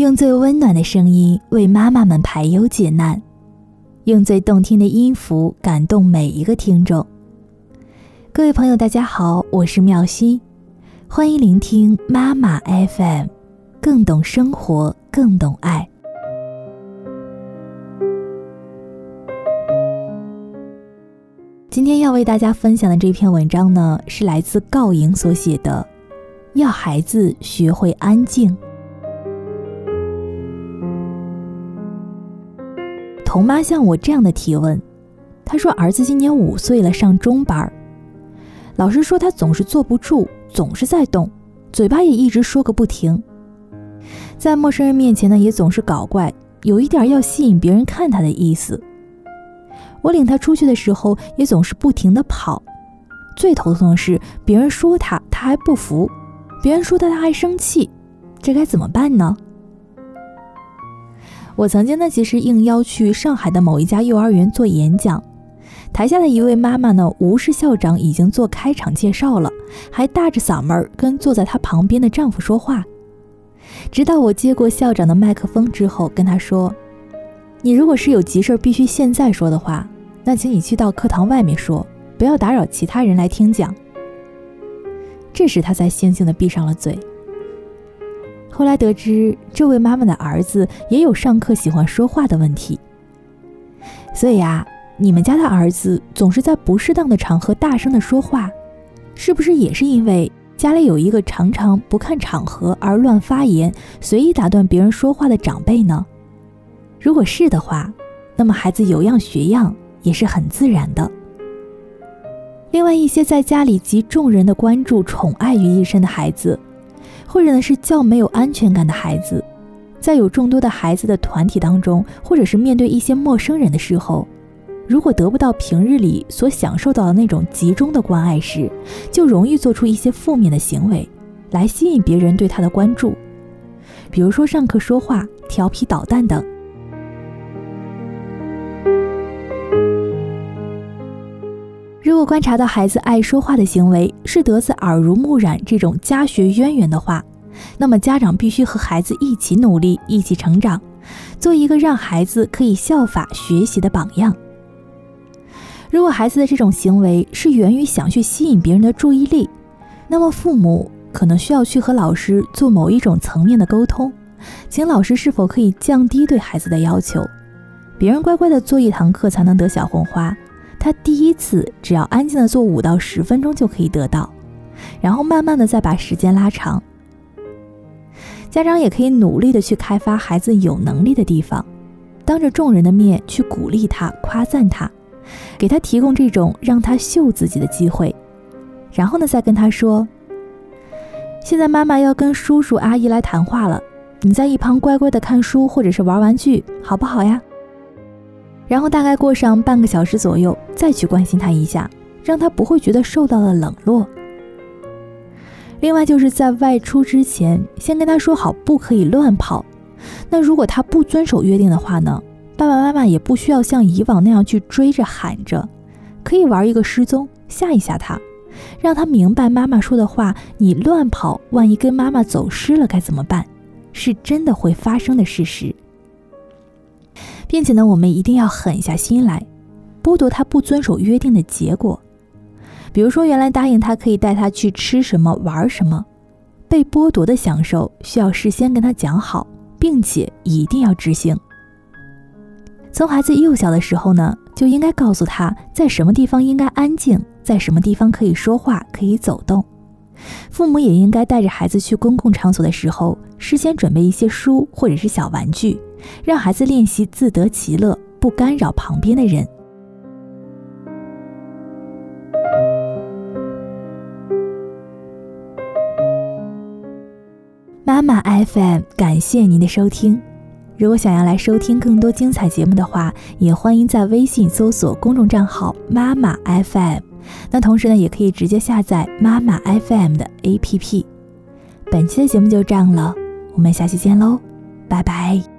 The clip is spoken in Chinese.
用最温暖的声音为妈妈们排忧解难，用最动听的音符感动每一个听众。各位朋友，大家好，我是妙心，欢迎聆听妈妈 FM，更懂生活，更懂爱。今天要为大家分享的这篇文章呢，是来自告莹所写的，《要孩子学会安静》。童妈像我这样的提问，她说：“儿子今年五岁了，上中班老师说他总是坐不住，总是在动，嘴巴也一直说个不停。在陌生人面前呢，也总是搞怪，有一点要吸引别人看他的意思。我领他出去的时候，也总是不停的跑。最头疼的是，别人说他，他还不服；别人说他，他还生气。这该怎么办呢？”我曾经呢，其实应邀去上海的某一家幼儿园做演讲，台下的一位妈妈呢，无视校长已经做开场介绍了，还大着嗓门跟坐在她旁边的丈夫说话。直到我接过校长的麦克风之后，跟他说：“你如果是有急事必须现在说的话，那请你去到课堂外面说，不要打扰其他人来听讲。”这时，他才悻悻地闭上了嘴。后来得知，这位妈妈的儿子也有上课喜欢说话的问题。所以啊，你们家的儿子总是在不适当的场合大声的说话，是不是也是因为家里有一个常常不看场合而乱发言、随意打断别人说话的长辈呢？如果是的话，那么孩子有样学样也是很自然的。另外一些在家里集众人的关注、宠爱于一身的孩子。或者呢是较没有安全感的孩子，在有众多的孩子的团体当中，或者是面对一些陌生人的时候，如果得不到平日里所享受到的那种集中的关爱时，就容易做出一些负面的行为，来吸引别人对他的关注，比如说上课说话、调皮捣蛋等。如果观察到孩子爱说话的行为是得自耳濡目染这种家学渊源的话，那么家长必须和孩子一起努力，一起成长，做一个让孩子可以效法学习的榜样。如果孩子的这种行为是源于想去吸引别人的注意力，那么父母可能需要去和老师做某一种层面的沟通，请老师是否可以降低对孩子的要求，别人乖乖的做一堂课才能得小红花。他第一次只要安静的做五到十分钟就可以得到，然后慢慢的再把时间拉长。家长也可以努力的去开发孩子有能力的地方，当着众人的面去鼓励他、夸赞他，给他提供这种让他秀自己的机会，然后呢再跟他说：“现在妈妈要跟叔叔阿姨来谈话了，你在一旁乖乖的看书或者是玩玩具，好不好呀？”然后大概过上半个小时左右，再去关心他一下，让他不会觉得受到了冷落。另外就是在外出之前，先跟他说好不可以乱跑。那如果他不遵守约定的话呢，爸爸妈妈也不需要像以往那样去追着喊着，可以玩一个失踪，吓一吓他，让他明白妈妈说的话。你乱跑，万一跟妈妈走失了该怎么办？是真的会发生的事实。并且呢，我们一定要狠下心来，剥夺他不遵守约定的结果。比如说，原来答应他可以带他去吃什么、玩什么，被剥夺的享受需要事先跟他讲好，并且一定要执行。从孩子幼小的时候呢，就应该告诉他在什么地方应该安静，在什么地方可以说话、可以走动。父母也应该带着孩子去公共场所的时候，事先准备一些书或者是小玩具。让孩子练习自得其乐，不干扰旁边的人。妈妈 FM，感谢您的收听。如果想要来收听更多精彩节目的话，也欢迎在微信搜索公众账号“妈妈 FM”。那同时呢，也可以直接下载妈妈 FM 的 APP。本期的节目就这样了，我们下期见喽，拜拜。